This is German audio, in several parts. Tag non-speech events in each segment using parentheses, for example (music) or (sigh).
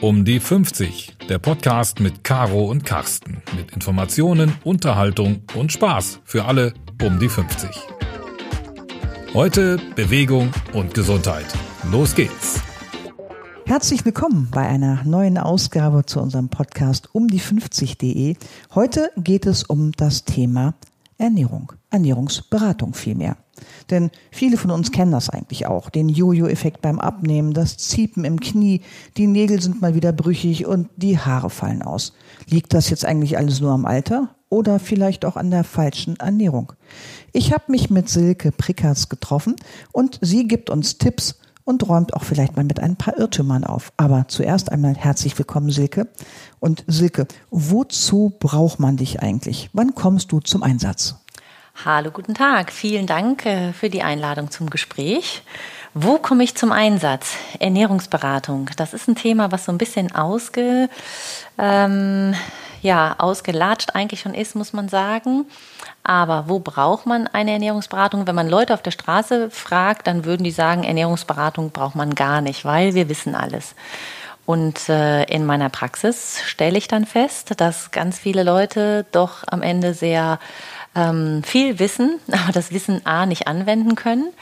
Um die 50, der Podcast mit Caro und Carsten. Mit Informationen, Unterhaltung und Spaß für alle um die 50. Heute Bewegung und Gesundheit. Los geht's. Herzlich willkommen bei einer neuen Ausgabe zu unserem Podcast um die 50.de. Heute geht es um das Thema Ernährung, Ernährungsberatung vielmehr. Denn viele von uns kennen das eigentlich auch. Den Jojo-Effekt beim Abnehmen, das Ziepen im Knie, die Nägel sind mal wieder brüchig und die Haare fallen aus. Liegt das jetzt eigentlich alles nur am Alter oder vielleicht auch an der falschen Ernährung? Ich habe mich mit Silke Prickartz getroffen und sie gibt uns Tipps und räumt auch vielleicht mal mit ein paar Irrtümern auf. Aber zuerst einmal herzlich willkommen, Silke. Und Silke, wozu braucht man dich eigentlich? Wann kommst du zum Einsatz? Hallo, guten Tag. Vielen Dank äh, für die Einladung zum Gespräch. Wo komme ich zum Einsatz? Ernährungsberatung. Das ist ein Thema, was so ein bisschen ausge, ähm, ja, ausgelatscht eigentlich schon ist, muss man sagen. Aber wo braucht man eine Ernährungsberatung? Wenn man Leute auf der Straße fragt, dann würden die sagen, Ernährungsberatung braucht man gar nicht, weil wir wissen alles. Und äh, in meiner Praxis stelle ich dann fest, dass ganz viele Leute doch am Ende sehr ähm, viel Wissen, (laughs) aber das Wissen A nicht anwenden können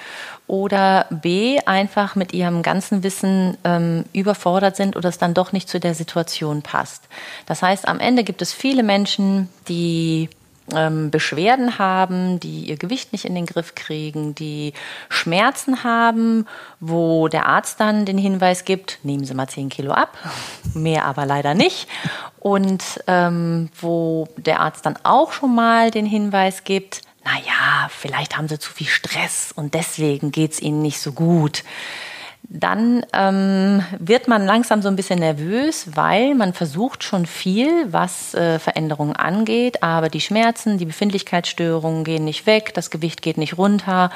oder B einfach mit ihrem ganzen Wissen ähm, überfordert sind oder es dann doch nicht zu der Situation passt. Das heißt, am Ende gibt es viele Menschen, die ähm, Beschwerden haben, die ihr Gewicht nicht in den Griff kriegen, die Schmerzen haben, wo der Arzt dann den Hinweis gibt, nehmen Sie mal 10 Kilo ab, (laughs) mehr aber leider nicht. Und ähm, wo der Arzt dann auch schon mal den Hinweis gibt, naja, vielleicht haben Sie zu viel Stress und deswegen geht es Ihnen nicht so gut dann ähm, wird man langsam so ein bisschen nervös, weil man versucht schon viel, was äh, Veränderungen angeht, aber die Schmerzen, die Befindlichkeitsstörungen gehen nicht weg, das Gewicht geht nicht runter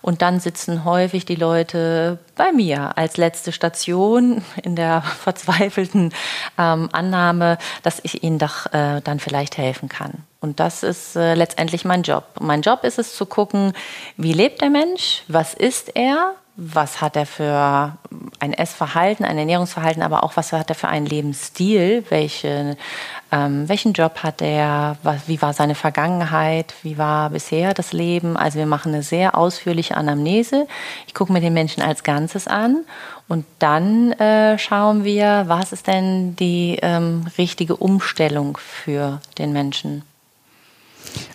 und dann sitzen häufig die Leute bei mir als letzte Station in der (laughs) verzweifelten ähm, Annahme, dass ich ihnen doch äh, dann vielleicht helfen kann. Und das ist äh, letztendlich mein Job. Mein Job ist es zu gucken, wie lebt der Mensch, was ist er, was hat er für ein Essverhalten, ein Ernährungsverhalten, aber auch was hat er für einen Lebensstil, welche, ähm, welchen Job hat er, was, wie war seine Vergangenheit, wie war bisher das Leben. Also wir machen eine sehr ausführliche Anamnese. Ich gucke mir den Menschen als Ganzes an und dann äh, schauen wir, was ist denn die ähm, richtige Umstellung für den Menschen.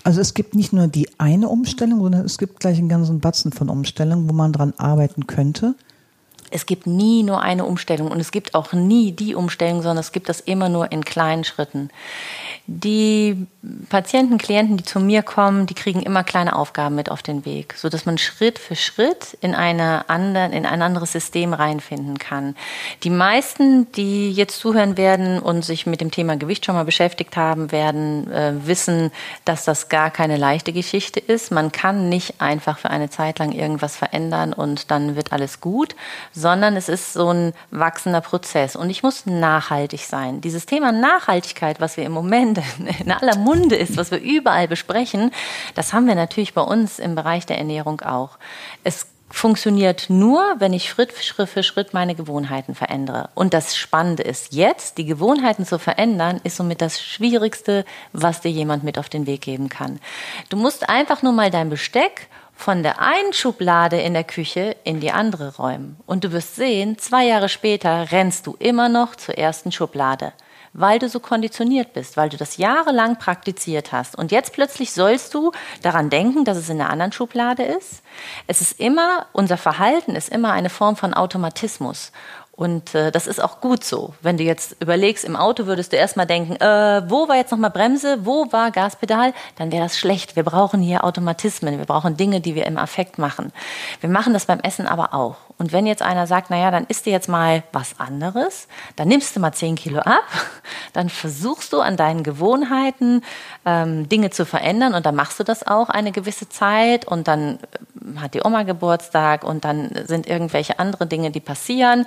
Also es gibt nicht nur die eine Umstellung, sondern es gibt gleich einen ganzen Batzen von Umstellungen, wo man dran arbeiten könnte. Es gibt nie nur eine Umstellung und es gibt auch nie die Umstellung, sondern es gibt das immer nur in kleinen Schritten. Die Patienten, Klienten, die zu mir kommen, die kriegen immer kleine Aufgaben mit auf den Weg, so dass man Schritt für Schritt in eine anderen, in ein anderes System reinfinden kann. Die meisten, die jetzt zuhören werden und sich mit dem Thema Gewicht schon mal beschäftigt haben, werden äh, wissen, dass das gar keine leichte Geschichte ist. Man kann nicht einfach für eine Zeit lang irgendwas verändern und dann wird alles gut, sondern es ist so ein wachsender Prozess und ich muss nachhaltig sein. Dieses Thema Nachhaltigkeit, was wir im Moment (laughs) in aller Munde ist, was wir überall besprechen, das haben wir natürlich bei uns im Bereich der Ernährung auch. Es funktioniert nur, wenn ich Schritt für Schritt meine Gewohnheiten verändere. Und das Spannende ist jetzt, die Gewohnheiten zu verändern, ist somit das Schwierigste, was dir jemand mit auf den Weg geben kann. Du musst einfach nur mal dein Besteck von der einen Schublade in der Küche in die andere räumen. Und du wirst sehen, zwei Jahre später rennst du immer noch zur ersten Schublade weil du so konditioniert bist, weil du das jahrelang praktiziert hast. Und jetzt plötzlich sollst du daran denken, dass es in einer anderen Schublade ist. Es ist immer, unser Verhalten ist immer eine Form von Automatismus. Und äh, das ist auch gut so. Wenn du jetzt überlegst, im Auto würdest du erstmal denken, äh, wo war jetzt nochmal Bremse, wo war Gaspedal, dann wäre das schlecht. Wir brauchen hier Automatismen, wir brauchen Dinge, die wir im Affekt machen. Wir machen das beim Essen aber auch. Und wenn jetzt einer sagt, naja, dann isst du jetzt mal was anderes, dann nimmst du mal 10 Kilo ab, (laughs) dann versuchst du an deinen Gewohnheiten ähm, Dinge zu verändern und dann machst du das auch eine gewisse Zeit und dann äh, hat die Oma Geburtstag und dann sind irgendwelche andere Dinge, die passieren.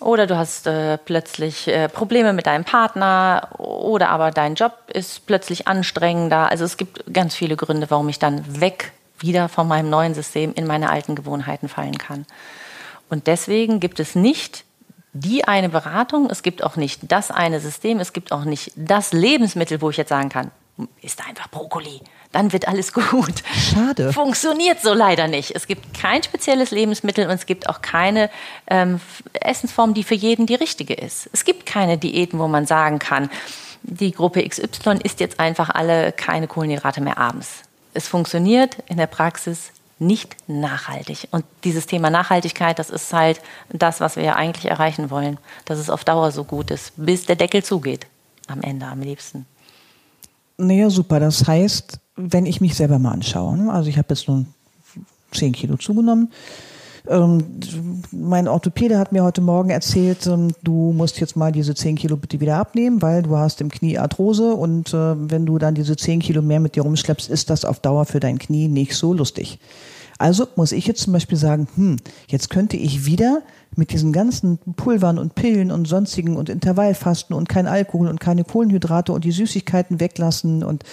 Oder du hast äh, plötzlich äh, Probleme mit deinem Partner oder aber dein Job ist plötzlich anstrengender. Also es gibt ganz viele Gründe, warum ich dann weg wieder von meinem neuen System in meine alten Gewohnheiten fallen kann. Und deswegen gibt es nicht die eine Beratung, es gibt auch nicht das eine System, es gibt auch nicht das Lebensmittel, wo ich jetzt sagen kann, ist einfach Brokkoli, dann wird alles gut. Schade. Funktioniert so leider nicht. Es gibt kein spezielles Lebensmittel und es gibt auch keine ähm, Essensform, die für jeden die richtige ist. Es gibt keine Diäten, wo man sagen kann, die Gruppe XY isst jetzt einfach alle keine Kohlenhydrate mehr abends. Es funktioniert in der Praxis nicht nachhaltig. Und dieses Thema Nachhaltigkeit, das ist halt das, was wir ja eigentlich erreichen wollen, dass es auf Dauer so gut ist, bis der Deckel zugeht. Am Ende am liebsten. Naja, super. Das heißt, wenn ich mich selber mal anschaue, ne? also ich habe jetzt nun 10 Kilo zugenommen. Ähm, mein Orthopäde hat mir heute Morgen erzählt, ähm, du musst jetzt mal diese 10 Kilo bitte wieder abnehmen, weil du hast im Knie Arthrose und äh, wenn du dann diese 10 Kilo mehr mit dir rumschleppst, ist das auf Dauer für dein Knie nicht so lustig. Also muss ich jetzt zum Beispiel sagen, hm, jetzt könnte ich wieder mit diesen ganzen Pulvern und Pillen und sonstigen und Intervallfasten und kein Alkohol und keine Kohlenhydrate und die Süßigkeiten weglassen und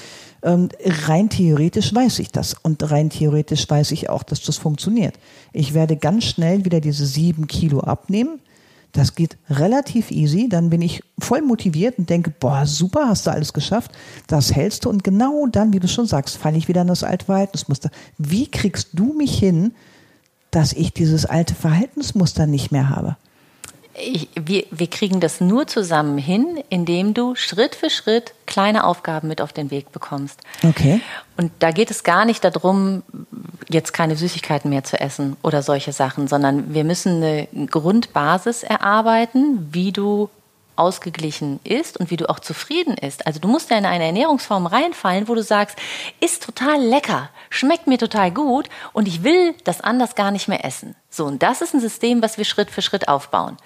ähm, rein theoretisch weiß ich das und rein theoretisch weiß ich auch, dass das funktioniert. Ich werde ganz schnell wieder diese sieben Kilo abnehmen. Das geht relativ easy. Dann bin ich voll motiviert und denke, boah, super, hast du alles geschafft. Das hältst du. Und genau dann, wie du schon sagst, falle ich wieder in das alte Verhaltensmuster. Wie kriegst du mich hin, dass ich dieses alte Verhaltensmuster nicht mehr habe? Ich, wir, wir kriegen das nur zusammen hin, indem du Schritt für Schritt kleine Aufgaben mit auf den Weg bekommst. Okay. Und da geht es gar nicht darum, jetzt keine Süßigkeiten mehr zu essen oder solche Sachen, sondern wir müssen eine Grundbasis erarbeiten, wie du ausgeglichen ist und wie du auch zufrieden ist. Also du musst ja in eine Ernährungsform reinfallen, wo du sagst, ist total lecker, schmeckt mir total gut und ich will das anders gar nicht mehr essen. So, und das ist ein System, was wir Schritt für Schritt aufbauen.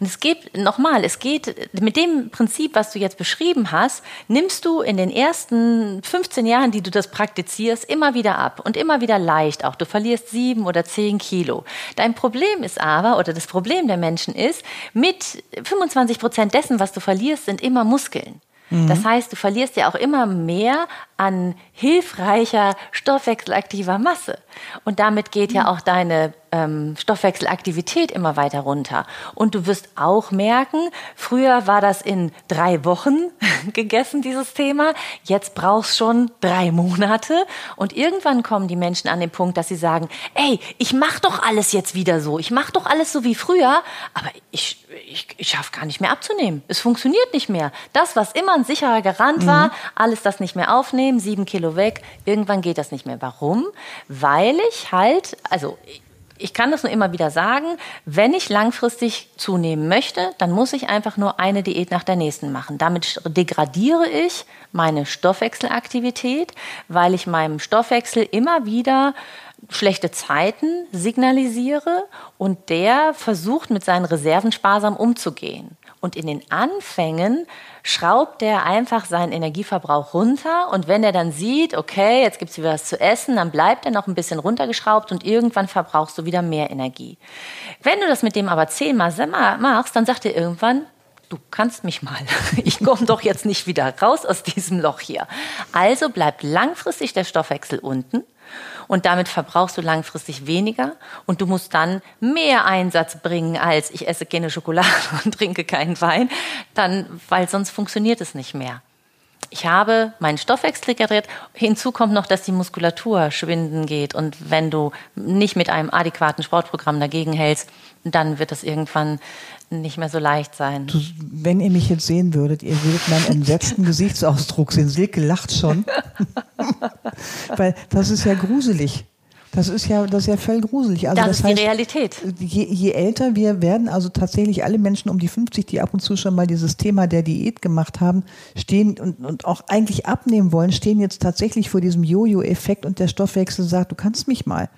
Und es geht, nochmal, es geht mit dem Prinzip, was du jetzt beschrieben hast, nimmst du in den ersten 15 Jahren, die du das praktizierst, immer wieder ab und immer wieder leicht auch. Du verlierst sieben oder zehn Kilo. Dein Problem ist aber, oder das Problem der Menschen ist, mit 25 Prozent dessen, was du verlierst, sind immer Muskeln. Mhm. Das heißt, du verlierst ja auch immer mehr an hilfreicher stoffwechselaktiver Masse. Und damit geht ja auch deine ähm, Stoffwechselaktivität immer weiter runter. Und du wirst auch merken, früher war das in drei Wochen (laughs) gegessen, dieses Thema. Jetzt brauchst schon drei Monate. Und irgendwann kommen die Menschen an den Punkt, dass sie sagen, ey, ich mach doch alles jetzt wieder so. Ich mach doch alles so wie früher. Aber ich, ich, ich schaffe gar nicht mehr abzunehmen. Es funktioniert nicht mehr. Das, was immer ein sicherer Garant mhm. war, alles das nicht mehr aufnehmen, sieben Kilo weg. Irgendwann geht das nicht mehr. Warum? Weil ich halt, also ich kann das nur immer wieder sagen, wenn ich langfristig zunehmen möchte, dann muss ich einfach nur eine Diät nach der nächsten machen. Damit degradiere ich meine Stoffwechselaktivität, weil ich meinem Stoffwechsel immer wieder schlechte Zeiten signalisiere und der versucht mit seinen Reserven sparsam umzugehen. Und in den Anfängen schraubt er einfach seinen Energieverbrauch runter und wenn er dann sieht, okay, jetzt gibt es wieder was zu essen, dann bleibt er noch ein bisschen runtergeschraubt und irgendwann verbrauchst du wieder mehr Energie. Wenn du das mit dem aber zehnmal machst, dann sagt er irgendwann, du kannst mich mal. (laughs) Ich komme doch jetzt nicht wieder raus aus diesem Loch hier. Also bleibt langfristig der Stoffwechsel unten und damit verbrauchst du langfristig weniger und du musst dann mehr Einsatz bringen als ich esse keine Schokolade (laughs) und trinke keinen Wein, dann, weil sonst funktioniert es nicht mehr. Ich habe meinen Stoffwechsel gerettet. Hinzu kommt noch, dass die Muskulatur schwinden geht. Und wenn du nicht mit einem adäquaten Sportprogramm dagegen hältst, dann wird das irgendwann nicht mehr so leicht sein. Du, wenn ihr mich jetzt sehen würdet, ihr würdet meinen entsetzten (laughs) Gesichtsausdruck sehen. Silke lacht schon. (laughs) Weil das ist ja gruselig. Das ist ja, das ist ja voll gruselig. Also das, das ist heißt, die Realität. Je, je, älter wir werden, also tatsächlich alle Menschen um die 50, die ab und zu schon mal dieses Thema der Diät gemacht haben, stehen und, und auch eigentlich abnehmen wollen, stehen jetzt tatsächlich vor diesem Jojo-Effekt und der Stoffwechsel sagt, du kannst mich mal.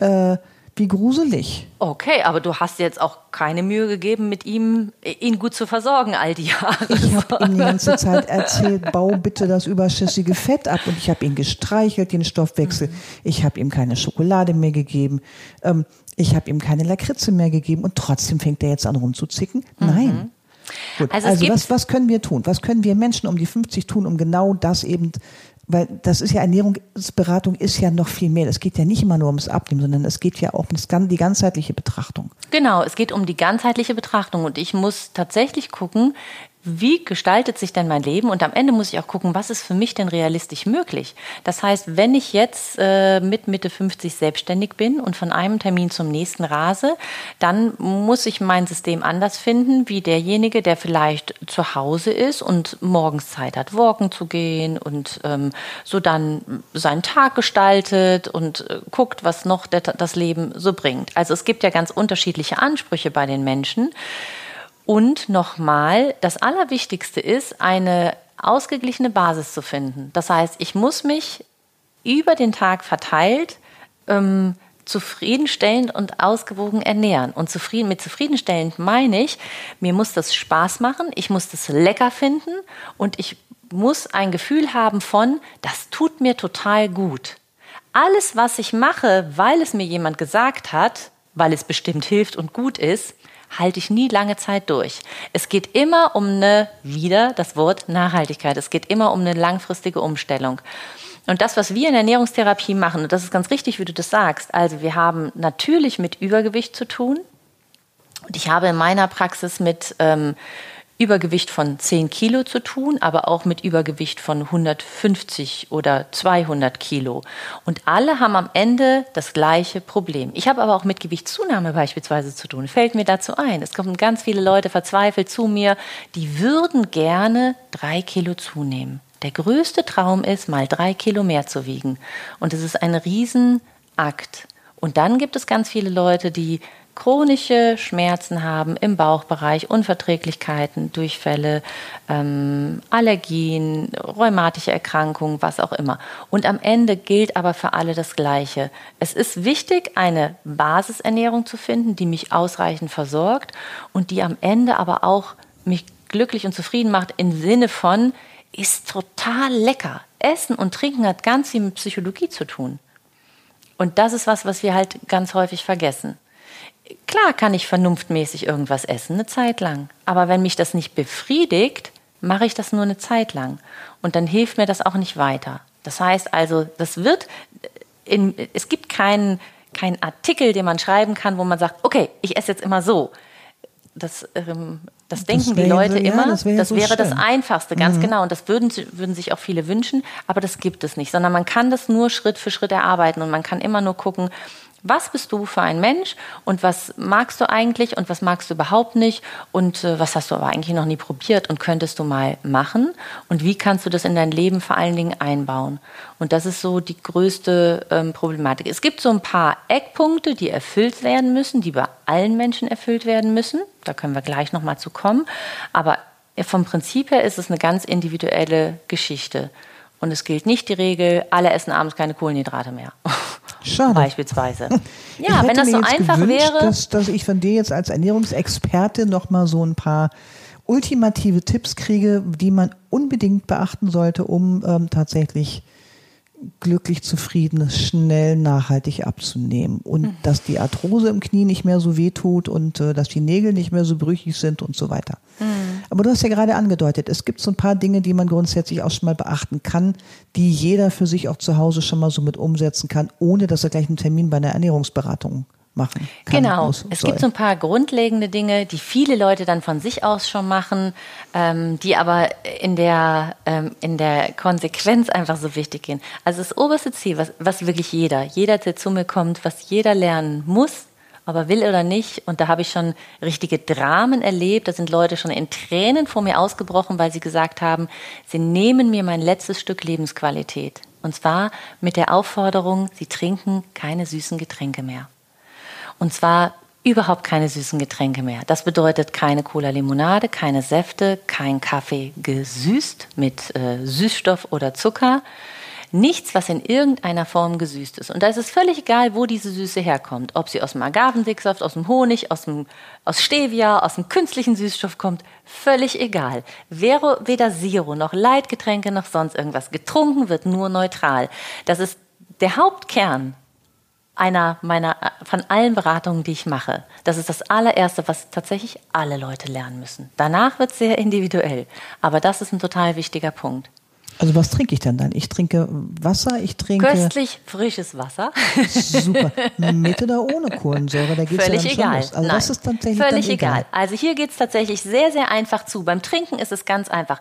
Äh, wie gruselig. Okay, aber du hast jetzt auch keine Mühe gegeben, mit ihm, ihn gut zu versorgen all die (laughs) Jahre. Ich habe ihm die ganze Zeit erzählt, bau bitte das überschüssige Fett ab. Und ich habe ihn gestreichelt, den Stoffwechsel. Mhm. Ich habe ihm keine Schokolade mehr gegeben. Ähm, ich habe ihm keine Lakritze mehr gegeben. Und trotzdem fängt er jetzt an rumzuzicken? Mhm. Nein. Gut. Also, also was, was können wir tun? Was können wir Menschen um die 50 tun, um genau das eben Weil das ist ja Ernährungsberatung ist ja noch viel mehr. Es geht ja nicht immer nur ums Abnehmen, sondern es geht ja auch um die ganzheitliche Betrachtung. Genau, es geht um die ganzheitliche Betrachtung und ich muss tatsächlich gucken, wie gestaltet sich denn mein Leben? Und am Ende muss ich auch gucken, was ist für mich denn realistisch möglich? Das heißt, wenn ich jetzt äh, mit Mitte 50 selbstständig bin und von einem Termin zum nächsten rase, dann muss ich mein System anders finden, wie derjenige, der vielleicht zu Hause ist und morgens Zeit hat, walken zu gehen und ähm, so dann seinen Tag gestaltet und äh, guckt, was noch der, das Leben so bringt. Also es gibt ja ganz unterschiedliche Ansprüche bei den Menschen. Und nochmal, das Allerwichtigste ist, eine ausgeglichene Basis zu finden. Das heißt, ich muss mich über den Tag verteilt ähm, zufriedenstellend und ausgewogen ernähren. Und zufrieden, mit zufriedenstellend meine ich, mir muss das Spaß machen, ich muss das lecker finden und ich muss ein Gefühl haben von, das tut mir total gut. Alles, was ich mache, weil es mir jemand gesagt hat, weil es bestimmt hilft und gut ist, halte ich nie lange Zeit durch. Es geht immer um eine, wieder das Wort Nachhaltigkeit, es geht immer um eine langfristige Umstellung. Und das, was wir in der Ernährungstherapie machen, und das ist ganz richtig, wie du das sagst, also wir haben natürlich mit Übergewicht zu tun. Und ich habe in meiner Praxis mit ähm, Übergewicht von 10 Kilo zu tun, aber auch mit Übergewicht von 150 oder 200 Kilo. Und alle haben am Ende das gleiche Problem. Ich habe aber auch mit Gewichtszunahme beispielsweise zu tun. Fällt mir dazu ein. Es kommen ganz viele Leute verzweifelt zu mir, die würden gerne drei Kilo zunehmen. Der größte Traum ist, mal drei Kilo mehr zu wiegen. Und es ist ein Riesenakt. Und dann gibt es ganz viele Leute, die chronische Schmerzen haben im Bauchbereich, Unverträglichkeiten, Durchfälle, ähm, Allergien, rheumatische Erkrankungen, was auch immer. Und am Ende gilt aber für alle das Gleiche. Es ist wichtig, eine Basisernährung zu finden, die mich ausreichend versorgt und die am Ende aber auch mich glücklich und zufrieden macht im Sinne von, ist total lecker. Essen und Trinken hat ganz viel mit Psychologie zu tun. Und das ist was, was wir halt ganz häufig vergessen. Klar kann ich vernunftmäßig irgendwas essen, eine Zeit lang. Aber wenn mich das nicht befriedigt, mache ich das nur eine Zeit lang. Und dann hilft mir das auch nicht weiter. Das heißt also, das wird, in, es gibt keinen keinen Artikel, den man schreiben kann, wo man sagt, okay, ich esse jetzt immer so. Das, ähm, das, das denken die Leute ja, immer. Das, wär das so wäre das Einfachste, ganz mhm. genau. Und das würden, würden sich auch viele wünschen, aber das gibt es nicht, sondern man kann das nur Schritt für Schritt erarbeiten und man kann immer nur gucken, was bist du für ein Mensch und was magst du eigentlich und was magst du überhaupt nicht und äh, was hast du aber eigentlich noch nie probiert und könntest du mal machen und wie kannst du das in dein Leben vor allen Dingen einbauen. Und das ist so die größte ähm, Problematik. Es gibt so ein paar Eckpunkte, die erfüllt werden müssen, die bei allen Menschen erfüllt werden müssen. Da können wir gleich nochmal zu kommen. Aber vom Prinzip her ist es eine ganz individuelle Geschichte. Und es gilt nicht die Regel, alle essen abends keine Kohlenhydrate mehr. (laughs) Schade. Beispielsweise. (laughs) Ja, wenn das so einfach gewünscht, wäre. Dass, dass ich von dir jetzt als Ernährungsexperte nochmal so ein paar ultimative Tipps kriege, die man unbedingt beachten sollte, um ähm, tatsächlich glücklich, zufrieden, schnell, nachhaltig abzunehmen. Und mhm. dass die Arthrose im Knie nicht mehr so weh tut und äh, dass die Nägel nicht mehr so brüchig sind und so weiter. Mhm. Aber du hast ja gerade angedeutet, es gibt so ein paar Dinge, die man grundsätzlich auch schon mal beachten kann, die jeder für sich auch zu Hause schon mal so mit umsetzen kann, ohne dass er gleich einen Termin bei einer Ernährungsberatung machen kann. Genau. Muss, es soll. gibt so ein paar grundlegende Dinge, die viele Leute dann von sich aus schon machen, ähm, die aber in der, ähm, in der Konsequenz einfach so wichtig gehen. Also das oberste Ziel, was, was wirklich jeder, jeder, der zu mir kommt, was jeder lernen muss, aber will oder nicht. Und da habe ich schon richtige Dramen erlebt. Da sind Leute schon in Tränen vor mir ausgebrochen, weil sie gesagt haben, sie nehmen mir mein letztes Stück Lebensqualität. Und zwar mit der Aufforderung, sie trinken keine süßen Getränke mehr. Und zwar überhaupt keine süßen Getränke mehr. Das bedeutet keine Cola-Limonade, keine Säfte, kein Kaffee gesüßt mit äh, Süßstoff oder Zucker. Nichts, was in irgendeiner Form gesüßt ist. Und da ist es völlig egal, wo diese Süße herkommt. Ob sie aus dem Agavendicksaft, aus dem Honig, aus, dem, aus Stevia, aus dem künstlichen Süßstoff kommt. Völlig egal. Wäre weder Zero noch Leitgetränke noch sonst irgendwas. Getrunken wird nur neutral. Das ist der Hauptkern einer meiner, von allen Beratungen, die ich mache. Das ist das allererste, was tatsächlich alle Leute lernen müssen. Danach wird es sehr individuell. Aber das ist ein total wichtiger Punkt. Also was trinke ich denn dann? Ich trinke Wasser, ich trinke. Köstlich frisches Wasser. Super. Mit oder ohne Kohlensäure, da geht's Völlig ja dann egal. schon los. Also Nein, das ist tatsächlich völlig egal. egal. Also hier geht's tatsächlich sehr, sehr einfach zu. Beim Trinken ist es ganz einfach.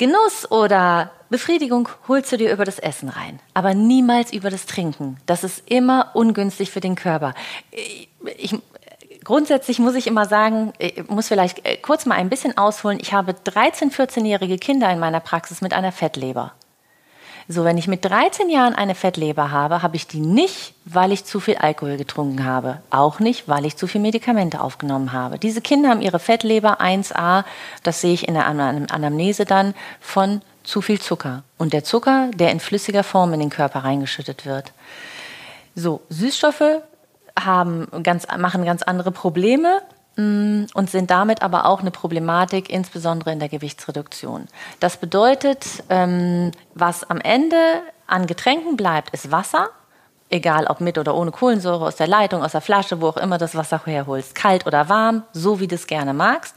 Genuss oder Befriedigung holst du dir über das Essen rein, aber niemals über das Trinken. Das ist immer ungünstig für den Körper. Ich, grundsätzlich muss ich immer sagen, ich muss vielleicht äh, kurz mal ein bisschen ausholen. Ich habe 13, 14-jährige Kinder in meiner Praxis mit einer Fettleber. So, wenn ich mit 13 Jahren eine Fettleber habe, habe ich die nicht, weil ich zu viel Alkohol getrunken habe. Auch nicht, weil ich zu viel Medikamente aufgenommen habe. Diese Kinder haben ihre Fettleber 1a, das sehe ich in der Anam- Anamnese dann, von zu viel Zucker. Und der Zucker, der in flüssiger Form in den Körper reingeschüttet wird. So, Süßstoffe haben ganz, machen ganz andere Probleme und sind damit aber auch eine Problematik, insbesondere in der Gewichtsreduktion. Das bedeutet, ähm, was am Ende an Getränken bleibt, ist Wasser. Egal ob mit oder ohne Kohlensäure, aus der Leitung, aus der Flasche, wo auch immer das Wasser herholst. Kalt oder warm, so wie du es gerne magst.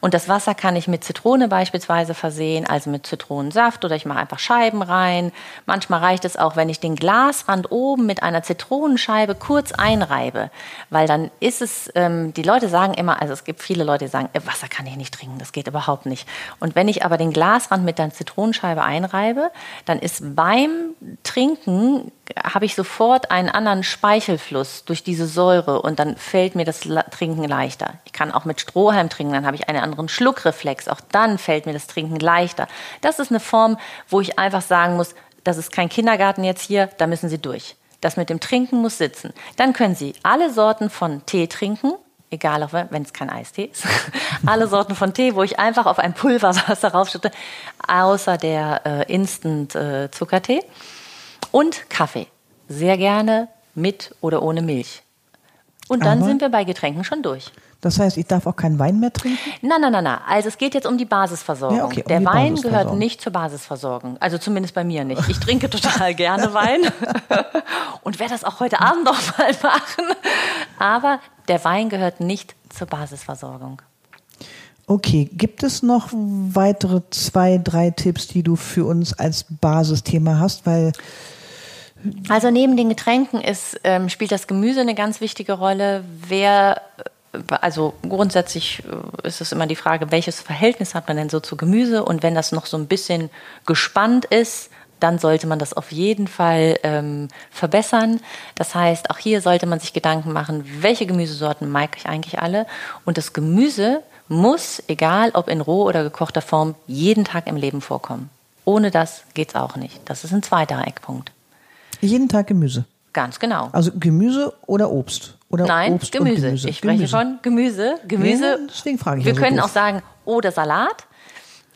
Und das Wasser kann ich mit Zitrone beispielsweise versehen, also mit Zitronensaft oder ich mache einfach Scheiben rein. Manchmal reicht es auch, wenn ich den Glasrand oben mit einer Zitronenscheibe kurz einreibe, weil dann ist es, ähm, die Leute sagen immer, also es gibt viele Leute, die sagen, äh, Wasser kann ich nicht trinken, das geht überhaupt nicht. Und wenn ich aber den Glasrand mit der Zitronenscheibe einreibe, dann ist beim Trinken habe ich sofort einen anderen Speichelfluss durch diese Säure und dann fällt mir das Trinken leichter. Ich kann auch mit Strohhalm trinken, dann habe ich einen anderen Schluckreflex. Auch dann fällt mir das Trinken leichter. Das ist eine Form, wo ich einfach sagen muss, das ist kein Kindergarten jetzt hier, da müssen Sie durch. Das mit dem Trinken muss sitzen. Dann können Sie alle Sorten von Tee trinken, egal wenn es kein Eistee ist. (laughs) alle Sorten von Tee, wo ich einfach auf ein Pulverwasser (laughs) raufschütte, außer der äh, Instant äh. Und Kaffee. Sehr gerne mit oder ohne Milch. Und dann Aber- sind wir bei Getränken schon durch. Das heißt, ich darf auch keinen Wein mehr trinken? Nein, nein, nein, nein. Also es geht jetzt um die Basisversorgung. Ja, okay, um Der die Wein gehört nicht zur Basisversorgung. Also zumindest bei mir nicht. Ich trinke total gerne Wein (laughs) und werde das auch heute Abend noch mal machen. Aber der Wein gehört nicht zur Basisversorgung. Okay, gibt es noch weitere zwei, drei Tipps, die du für uns als Basisthema hast? Weil Also neben den Getränken ist, ähm, spielt das Gemüse eine ganz wichtige Rolle. Wer, äh, also grundsätzlich äh, ist es immer die Frage, welches Verhältnis hat man denn so zu Gemüse? Und wenn das noch so ein bisschen gespannt ist, dann sollte man das auf jeden Fall ähm, verbessern. Das heißt, auch hier sollte man sich Gedanken machen, welche Gemüsesorten mag ich eigentlich alle? Und das Gemüse muss, egal ob in roh oder gekochter Form, jeden Tag im Leben vorkommen. Ohne das geht's auch nicht. Das ist ein zweiter Eckpunkt. Jeden Tag Gemüse. Ganz genau. Also Gemüse oder Obst? Oder Nein, Obst Gemüse. Und Gemüse. Ich spreche Gemüse. von Gemüse. Gemüse. Ja, deswegen frage ich Wir ja so können doof. auch sagen, oder Salat.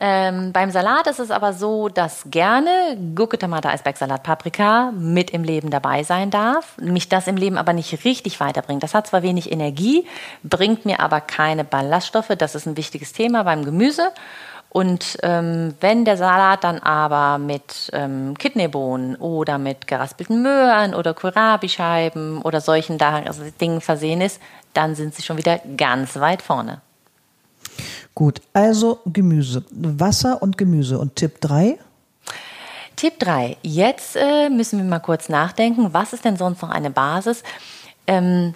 Ähm, beim Salat ist es aber so, dass gerne Gurke, Tomate, Eisbergsalat, Paprika mit im Leben dabei sein darf, mich das im Leben aber nicht richtig weiterbringt. Das hat zwar wenig Energie, bringt mir aber keine Ballaststoffe. Das ist ein wichtiges Thema beim Gemüse. Und ähm, wenn der Salat dann aber mit ähm, Kidneybohnen oder mit geraspelten Möhren oder Kohlrabi-Scheiben oder solchen also Dingen versehen ist, dann sind sie schon wieder ganz weit vorne. Gut, also Gemüse. Wasser und Gemüse. Und Tipp 3? Tipp 3. Jetzt äh, müssen wir mal kurz nachdenken, was ist denn sonst noch eine Basis? Ähm,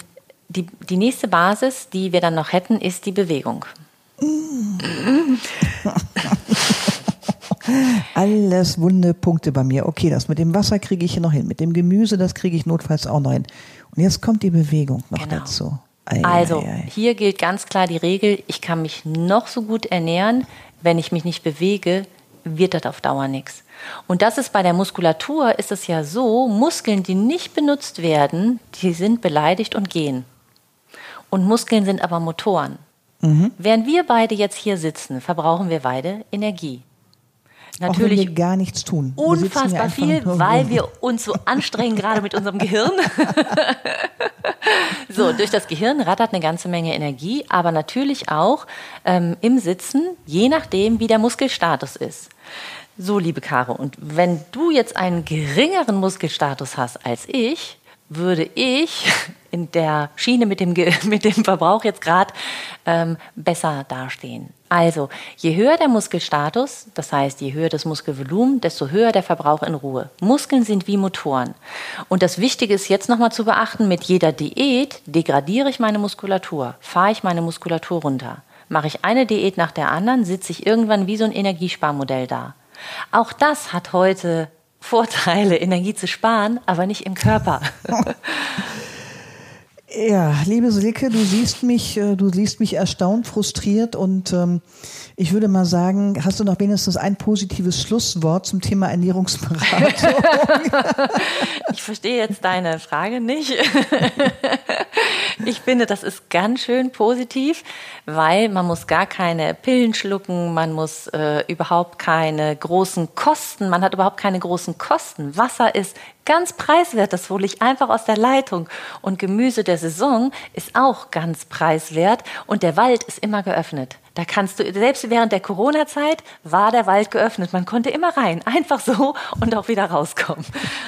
die, die nächste Basis, die wir dann noch hätten, ist die Bewegung. (laughs) Alles wunde Punkte bei mir. Okay, das mit dem Wasser kriege ich hier noch hin. Mit dem Gemüse, das kriege ich notfalls auch noch hin. Und jetzt kommt die Bewegung noch Genau. dazu. Ei, Also, ei, ei. hier gilt ganz klar die Regel, ich kann mich noch so gut ernähren, wenn ich mich nicht bewege, wird das auf Dauer nichts. Und das ist bei der Muskulatur, ist es ja so, Muskeln, die nicht benutzt werden, die sind beleidigt und gehen. Und Muskeln sind aber Motoren. Während wir beide jetzt hier sitzen, verbrauchen wir beide Energie. auch wenn Natürlich wir gar nichts tun. Wir unfassbar viel, weil wir uns so anstrengen, gerade mit unserem Gehirn. (laughs) so, durch das Gehirn rattert eine ganze Menge Energie, aber natürlich auch ähm, im Sitzen, je nachdem, wie der Muskelstatus ist. So, liebe Caro, und wenn du jetzt einen geringeren Muskelstatus hast als ich, würde ich in der Schiene mit dem, (laughs) mit dem Verbrauch jetzt gerade ähm, besser dastehen. Also, je höher der Muskelstatus, das heißt, je höher das Muskelvolumen, desto höher der Verbrauch in Ruhe. Muskeln sind wie Motoren. Und das Wichtige ist jetzt nochmal zu beachten, mit jeder Diät degradiere ich meine Muskulatur, fahre ich meine Muskulatur runter. Mache ich eine Diät nach der anderen, sitze ich irgendwann wie so ein Energiesparmodell da. Auch das hat heute Vorteile, (laughs) Energie zu sparen, aber nicht im Körper. (laughs) Ja, liebe Silke, du siehst mich, äh, du siehst mich erstaunt, frustriert und ähm, ich würde mal sagen, hast du noch wenigstens ein positives Schlusswort zum Thema Ernährungsberatung? (laughs) ich verstehe jetzt deine Frage nicht. (laughs) Ich finde, das ist ganz schön positiv, weil man muss gar keine Pillen schlucken, man muss äh, überhaupt keine großen Kosten, man hat überhaupt keine großen Kosten. Wasser ist ganz preiswert, das hole ich einfach aus der Leitung. Und Gemüse der Saison ist auch ganz preiswert und der Wald ist immer geöffnet. Da kannst du, selbst während der Corona-Zeit war der Wald geöffnet. Man konnte immer rein, (laughs) einfach so und auch wieder rauskommen.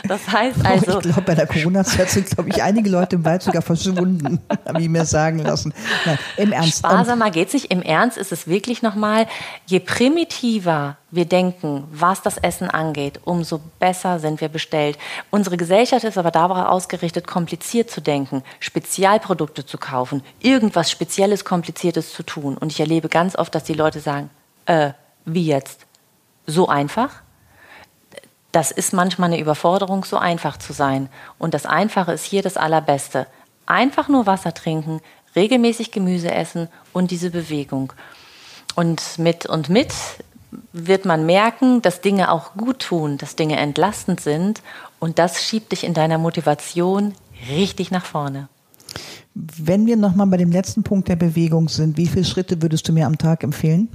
Das heißt also. ich glaube, bei der Corona-Zeit sind, glaube ich, einige Leute im Wald sogar verschwunden, (laughs) habe ich mir sagen lassen. Nein, im Ernst. Sparsamer geht's nicht. Im Ernst ist es wirklich nochmal, je primitiver wir denken, was das Essen angeht, umso besser sind wir bestellt. Unsere Gesellschaft ist aber darauf ausgerichtet, kompliziert zu denken, Spezialprodukte zu kaufen, irgendwas Spezielles, Kompliziertes zu tun. Und ich erlebe ganz oft, dass die Leute sagen, äh, wie jetzt? So einfach? Das ist manchmal eine Überforderung, so einfach zu sein. Und das Einfache ist hier das Allerbeste. Einfach nur Wasser trinken, regelmäßig Gemüse essen und diese Bewegung. Und mit und mit wird man merken, dass Dinge auch gut tun, dass Dinge entlastend sind und das schiebt dich in deiner Motivation richtig nach vorne. Wenn wir nochmal bei dem letzten Punkt der Bewegung sind, wie viele Schritte würdest du mir am Tag empfehlen?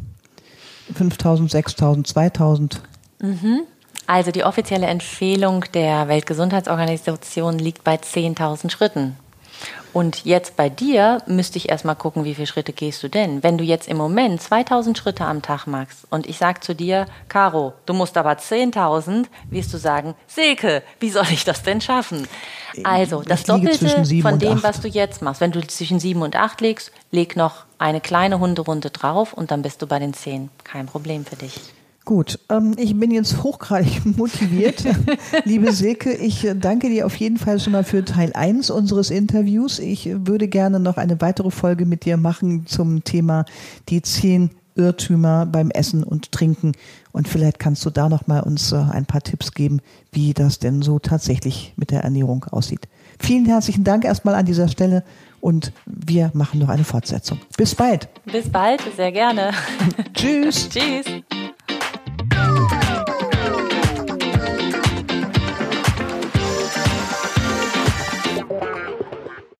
5000, 6000, 2000? Mhm. Also die offizielle Empfehlung der Weltgesundheitsorganisation liegt bei 10.000 Schritten. Und jetzt bei dir müsste ich erstmal gucken, wie viele Schritte gehst du denn? Wenn du jetzt im Moment 2000 Schritte am Tag machst und ich sage zu dir, Caro, du musst aber 10.000, wirst du sagen, Silke, wie soll ich das denn schaffen? Also, das Doppelte von dem, was du jetzt machst. Wenn du zwischen 7 und 8 legst, leg noch eine kleine Hunderunde drauf und dann bist du bei den 10. Kein Problem für dich. Gut, ähm, ich bin jetzt hochgradig (laughs) motiviert. (laughs) Liebe Silke, ich äh, danke dir auf jeden Fall schon mal für Teil 1 unseres Interviews. Ich würde gerne noch eine weitere Folge mit dir machen zum Thema die zehn Irrtümer beim Essen und Trinken. Und vielleicht kannst du da noch mal uns äh, ein paar Tipps geben, wie das denn so tatsächlich mit der Ernährung aussieht. Vielen herzlichen Dank erstmal an dieser Stelle und wir machen noch eine Fortsetzung. Bis bald. Bis bald, sehr gerne. (laughs) Tschüss. Tschüss. Thank you.